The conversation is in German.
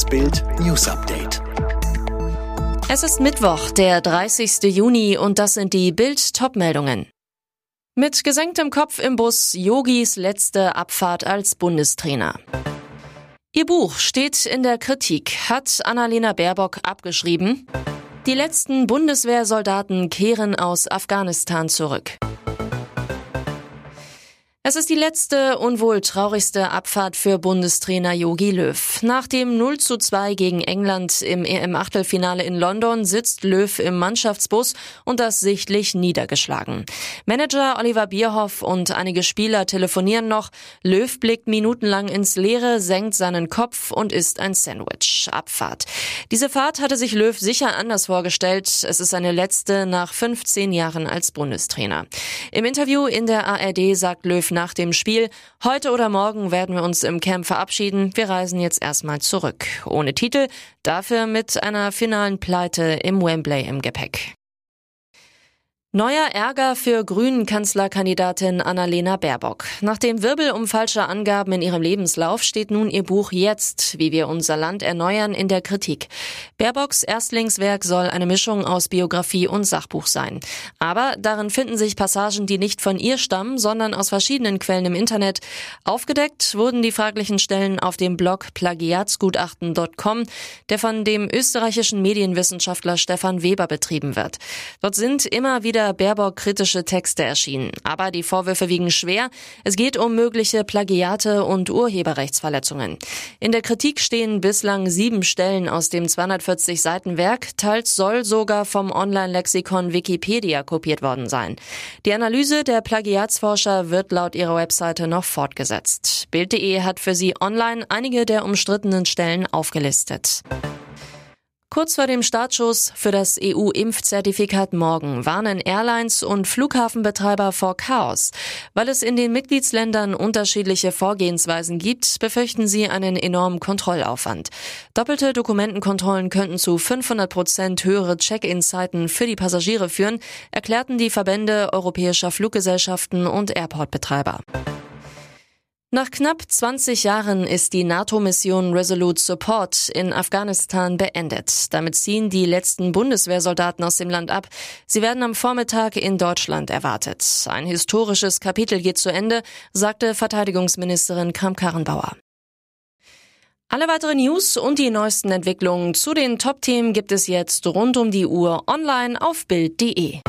Das Bild News Update. Es ist Mittwoch, der 30. Juni und das sind die Bild Topmeldungen. Mit gesenktem Kopf im Bus Yogis letzte Abfahrt als Bundestrainer. Ihr Buch steht in der Kritik, hat Annalena Baerbock abgeschrieben. Die letzten Bundeswehrsoldaten kehren aus Afghanistan zurück. Es ist die letzte und wohl traurigste Abfahrt für Bundestrainer Jogi Löw. Nach dem 0 zu 2 gegen England im EM-Achtelfinale in London sitzt Löw im Mannschaftsbus und das sichtlich niedergeschlagen. Manager Oliver Bierhoff und einige Spieler telefonieren noch. Löw blickt minutenlang ins Leere, senkt seinen Kopf und isst ein Sandwich. Abfahrt. Diese Fahrt hatte sich Löw sicher anders vorgestellt. Es ist seine letzte nach 15 Jahren als Bundestrainer. Im Interview in der ARD sagt Löw nach dem Spiel. Heute oder morgen werden wir uns im Camp verabschieden. Wir reisen jetzt erstmal zurück. Ohne Titel, dafür mit einer finalen Pleite im Wembley im Gepäck. Neuer Ärger für Grünen-Kanzlerkandidatin Annalena Baerbock. Nach dem Wirbel um falsche Angaben in ihrem Lebenslauf steht nun ihr Buch Jetzt, wie wir unser Land erneuern, in der Kritik. Baerbocks Erstlingswerk soll eine Mischung aus Biografie und Sachbuch sein. Aber darin finden sich Passagen, die nicht von ihr stammen, sondern aus verschiedenen Quellen im Internet. Aufgedeckt wurden die fraglichen Stellen auf dem Blog plagiatsgutachten.com, der von dem österreichischen Medienwissenschaftler Stefan Weber betrieben wird. Dort sind immer wieder wieder Baerbock kritische Texte erschienen. Aber die Vorwürfe wiegen schwer. Es geht um mögliche Plagiate und Urheberrechtsverletzungen. In der Kritik stehen bislang sieben Stellen aus dem 240 Seiten Werk. Teils soll sogar vom Online-Lexikon Wikipedia kopiert worden sein. Die Analyse der Plagiatsforscher wird laut ihrer Webseite noch fortgesetzt. Bild.de hat für sie online einige der umstrittenen Stellen aufgelistet. Kurz vor dem Startschuss für das EU-Impfzertifikat morgen warnen Airlines und Flughafenbetreiber vor Chaos. Weil es in den Mitgliedsländern unterschiedliche Vorgehensweisen gibt, befürchten sie einen enormen Kontrollaufwand. Doppelte Dokumentenkontrollen könnten zu 500 Prozent höhere Check-in-Zeiten für die Passagiere führen, erklärten die Verbände europäischer Fluggesellschaften und Airportbetreiber. Nach knapp 20 Jahren ist die NATO-Mission Resolute Support in Afghanistan beendet. Damit ziehen die letzten Bundeswehrsoldaten aus dem Land ab. Sie werden am Vormittag in Deutschland erwartet. Ein historisches Kapitel geht zu Ende, sagte Verteidigungsministerin Kram-Karrenbauer. Alle weiteren News und die neuesten Entwicklungen zu den Top-Themen gibt es jetzt rund um die Uhr online auf Bild.de.